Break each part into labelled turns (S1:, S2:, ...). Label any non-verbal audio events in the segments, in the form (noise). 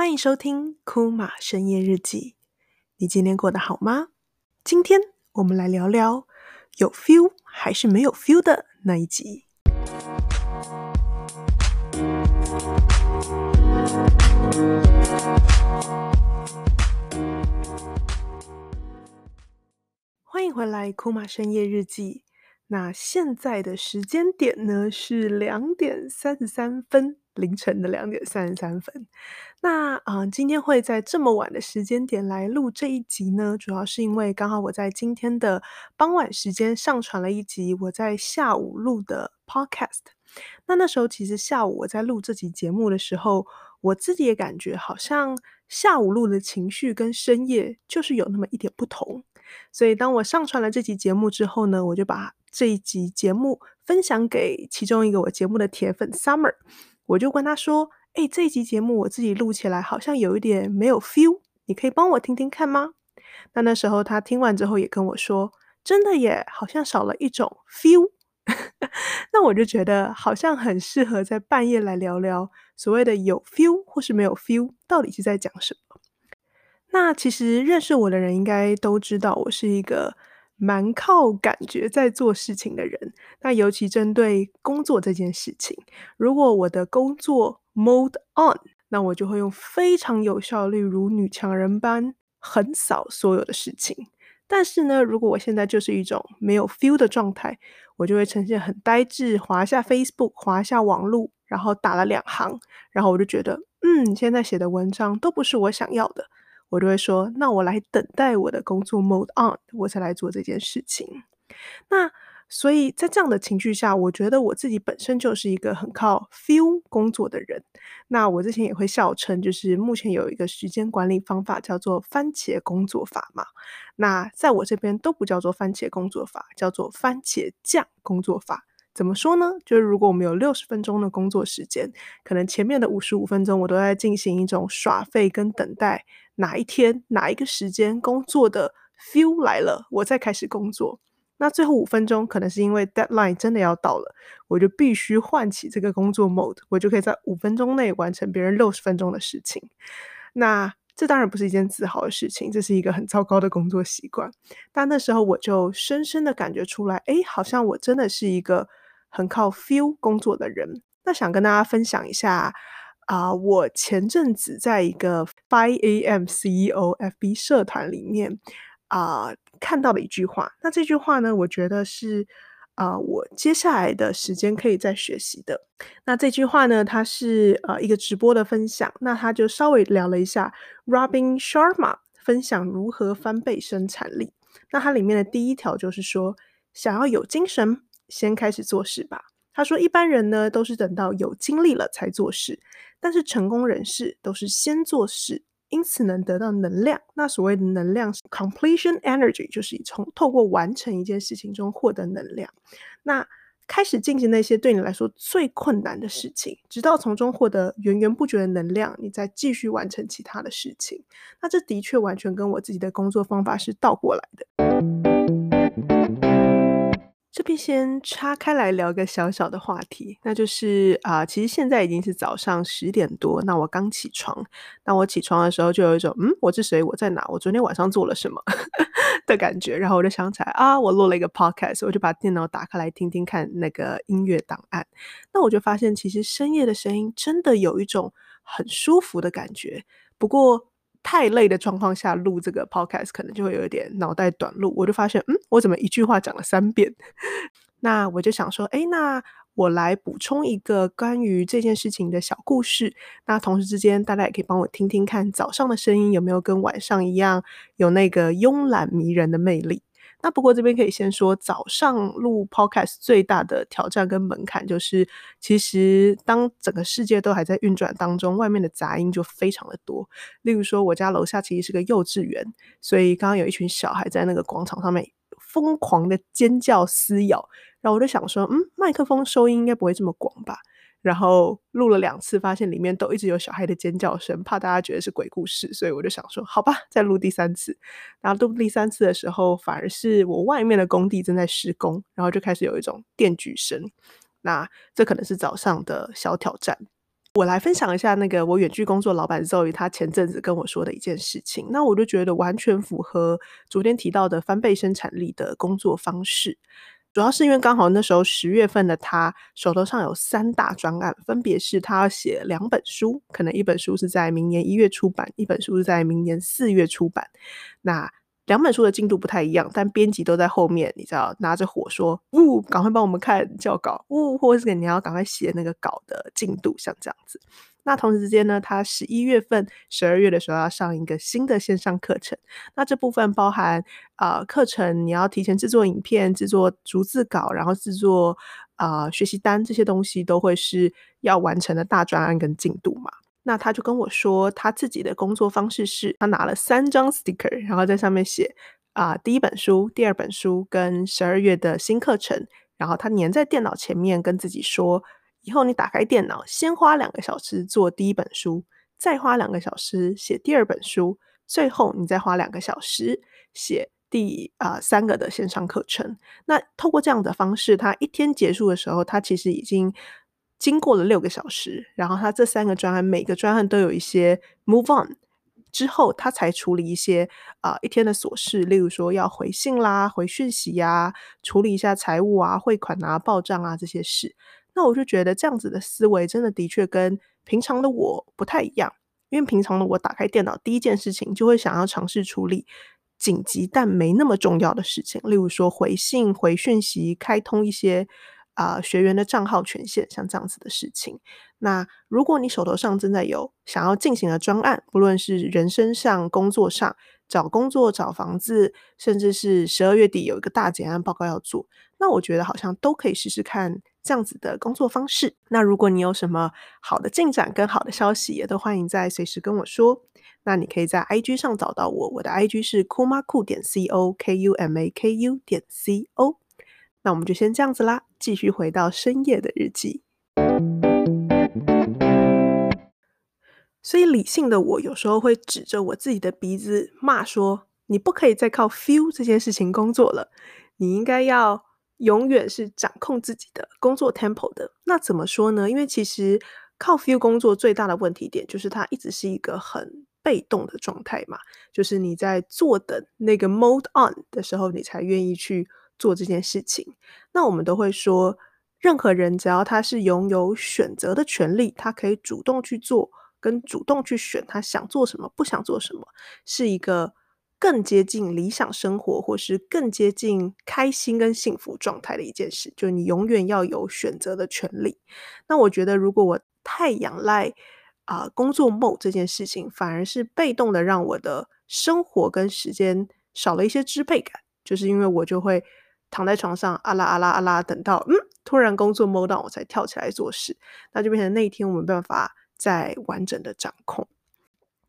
S1: 欢迎收听库玛深夜日记。你今天过得好吗？今天我们来聊聊有 feel 还是没有 feel 的那一集。欢迎回来，库玛深夜日记。那现在的时间点呢，是两点三十三分。凌晨的两点三十三分，那啊、今天会在这么晚的时间点来录这一集呢，主要是因为刚好我在今天的傍晚时间上传了一集我在下午录的 podcast。那那时候其实下午我在录这集节目的时候，我自己也感觉好像下午录的情绪跟深夜就是有那么一点不同。所以当我上传了这集节目之后呢，我就把这一集节目分享给其中一个我节目的铁粉 Summer。我就跟他说：“哎，这一集节目我自己录起来好像有一点没有 feel，你可以帮我听听看吗？”那那时候他听完之后也跟我说：“真的耶，好像少了一种 feel。”那我就觉得好像很适合在半夜来聊聊所谓的有 feel 或是没有 feel，到底是在讲什么。那其实认识我的人应该都知道，我是一个蛮靠感觉在做事情的人，那尤其针对工作这件事情，如果我的工作 mode on，那我就会用非常有效率，如女强人般横扫所有的事情。但是呢，如果我现在就是一种没有 feel 的状态，我就会呈现很呆滞，滑下 Facebook，滑下网络，然后打了两行，然后我就觉得，嗯，现在写的文章都不是我想要的。我就会说，那我来等待我的工作 mode on，我才来做这件事情。那所以在这样的情绪下，我觉得我自己本身就是一个很靠 feel 工作的人。那我之前也会笑称，就是目前有一个时间管理方法叫做番茄工作法嘛。那在我这边都不叫做番茄工作法，叫做番茄酱工作法。怎么说呢？就是如果我们有六十分钟的工作时间，可能前面的五十五分钟我都在进行一种耍废跟等待。哪一天哪一个时间工作的 feel 来了，我再开始工作。那最后五分钟可能是因为 deadline 真的要到了，我就必须唤起这个工作 mode，我就可以在五分钟内完成别人六十分钟的事情。那这当然不是一件自豪的事情，这是一个很糟糕的工作习惯。但那时候我就深深的感觉出来，诶，好像我真的是一个很靠 feel 工作的人。那想跟大家分享一下。啊我前阵子在一个 Five AM CEO FB 社团里面啊看到了一句话。那这句话呢，我觉得是啊我接下来的时间可以再学习的。那这句话呢，它是呃、一个直播的分享。那他就稍微聊了一下 Robin Sharma 分享如何翻倍生产力。那它里面的第一条就是说，想要有精神，先开始做事吧。他说，一般人呢都是等到有精力了才做事。但是成功人士都是先做事，因此能得到能量。那所谓的能量是 completion energy，就是从透过完成一件事情中获得能量。那开始进行那些对你来说最困难的事情，直到从中获得源源不绝的能量，你再继续完成其他的事情。那这的确完全跟我自己的工作方法是倒过来的。这边先岔开来聊个小小的话题，那就是啊、其实现在已经是早上十点多，那我刚起床，那我起床的时候就有一种，嗯，我是谁？我在哪？我昨天晚上做了什么 (laughs) 的感觉，然后我就想起来啊，我录了一个 podcast，我就把电脑打开来听听看那个音乐档案，那我就发现其实深夜的声音真的有一种很舒服的感觉，不过。太累的状况下录这个 podcast 可能就会有一点脑袋短路，我就发现，嗯，我怎么一句话讲了三遍？(laughs) 那我就想说，哎，那我来补充一个关于这件事情的小故事。那同时之间，大家也可以帮我听听看，早上的声音有没有跟晚上一样，有那个慵懒迷人的魅力。那不过这边可以先说，早上录 Podcast 最大的挑战跟门槛就是，其实当整个世界都还在运转当中，外面的杂音就非常的多。例如说，我家楼下其实是个幼稚园，所以刚刚有一群小孩在那个广场上面疯狂的尖叫撕咬，然后我就想说，嗯，麦克风收音应该不会这么广吧。然后录了两次，发现里面都一直有小孩的尖叫声，怕大家觉得是鬼故事，所以我就想说，好吧，再录第三次。然后录第三次的时候，反而是我外面的工地正在施工，然后就开始有一种电锯声。那这可能是早上的小挑战。我来分享一下那个我远距工作老板 Zoe 他前阵子跟我说的一件事情，那我就觉得完全符合昨天提到的翻倍生产力的工作方式。主要是因为刚好那时候十月份的他手头上有三大专案，分别是他要写两本书，可能一本书是在明年一月出版，一本书是在明年四月出版。那两本书的进度不太一样，但编辑都在后面，你知道，拿着火说：“呜，赶快帮我们看校稿，呜，或者是你要赶快写那个稿的进度，像这样子。”那同时之间呢，他十一月份、十二月的时候要上一个新的线上课程，那这部分包含啊、课程，你要提前制作影片、制作逐字稿，然后制作啊、学习单，这些东西都会是要完成的大专案跟进度嘛。那他就跟我说，他自己的工作方式是，他拿了三张 sticker，然后在上面写啊、第一本书、第二本书跟十二月的新课程，然后他粘在电脑前面，跟自己说，以后你打开电脑，先花两个小时做第一本书，再花两个小时写第二本书，最后你再花两个小时写第啊、三个的线上课程。那透过这样的方式，他一天结束的时候，他其实已经。经过了六个小时，然后他这三个专案，每个专案都有一些 move on 之后，他才处理一些啊、一天的琐事，例如说要回信啦、回讯息呀、啊、处理一下财务啊、汇款啊、报账啊这些事。那我就觉得这样子的思维真的的确跟平常的我不太一样，因为平常的我打开电脑第一件事情就会想要尝试处理紧急但没那么重要的事情，例如说回信、回讯息、开通一些。啊、学员的账号权限，像这样子的事情。那如果你手头上正在有想要进行的专案，不论是人生上、工作上、找工作、找房子，甚至是十二月底有一个大结案报告要做，那我觉得好像都可以试试看这样子的工作方式。那如果你有什么好的进展跟好的消息，也都欢迎在随时跟我说。那你可以在 IG 上找到我，我的 IG 是 kumaku 点 co k u m a k u 点 c o。那我们就先这样子啦，继续回到深夜的日记。所以理性的我有时候会指着我自己的鼻子骂说：“你不可以再靠 feel 这件事情工作了，你应该要永远是掌控自己的工作 tempo 的。”那怎么说呢？因为其实靠 feel 工作最大的问题点就是它一直是一个很被动的状态嘛，就是你在坐等那个 mode on 的时候，你才愿意去。做这件事情，那我们都会说，任何人只要他是拥有选择的权利，他可以主动去做，跟主动去选他想做什么，不想做什么，是一个更接近理想生活，或是更接近开心跟幸福状态的一件事。就你永远要有选择的权利。那我觉得，如果我太仰赖啊、工作梦这件事情，反而是被动的让我的生活跟时间少了一些支配感，就是因为我就会。躺在床上，啊啦啊啦啊啦，等到嗯，突然工作 mode 我才跳起来做事，那就变成那一天我没办法再完整的掌控。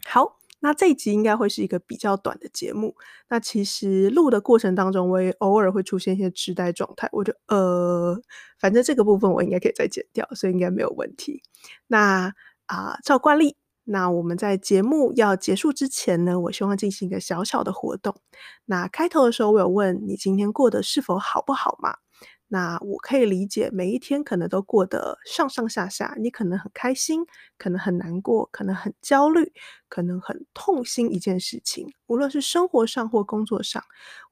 S1: 好，那这一集应该会是一个比较短的节目。那其实录的过程当中，我也偶尔会出现一些痴呆状态，我就呃，反正这个部分我应该可以再剪掉，所以应该没有问题。那啊、照惯例。那我们在节目要结束之前呢，我希望进行一个小小的活动。那开头的时候，我有问你今天过得是否好不好嘛？那我可以理解，每一天可能都过得上上下下，你可能很开心，可能很难过，可能很焦虑，可能很痛心一件事情。无论是生活上或工作上，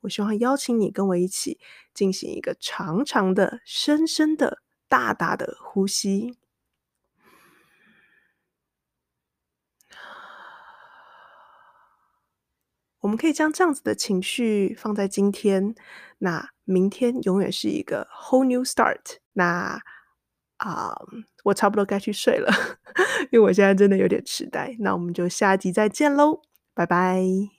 S1: 我希望邀请你跟我一起进行一个长长的、深深的、大大的呼吸。我们可以将这样子的情绪放在今天，那明天永远是一个 whole new start。那啊、我差不多该去睡了，(laughs) 因为我现在真的有点痴呆。那我们就下集再见喽，拜拜。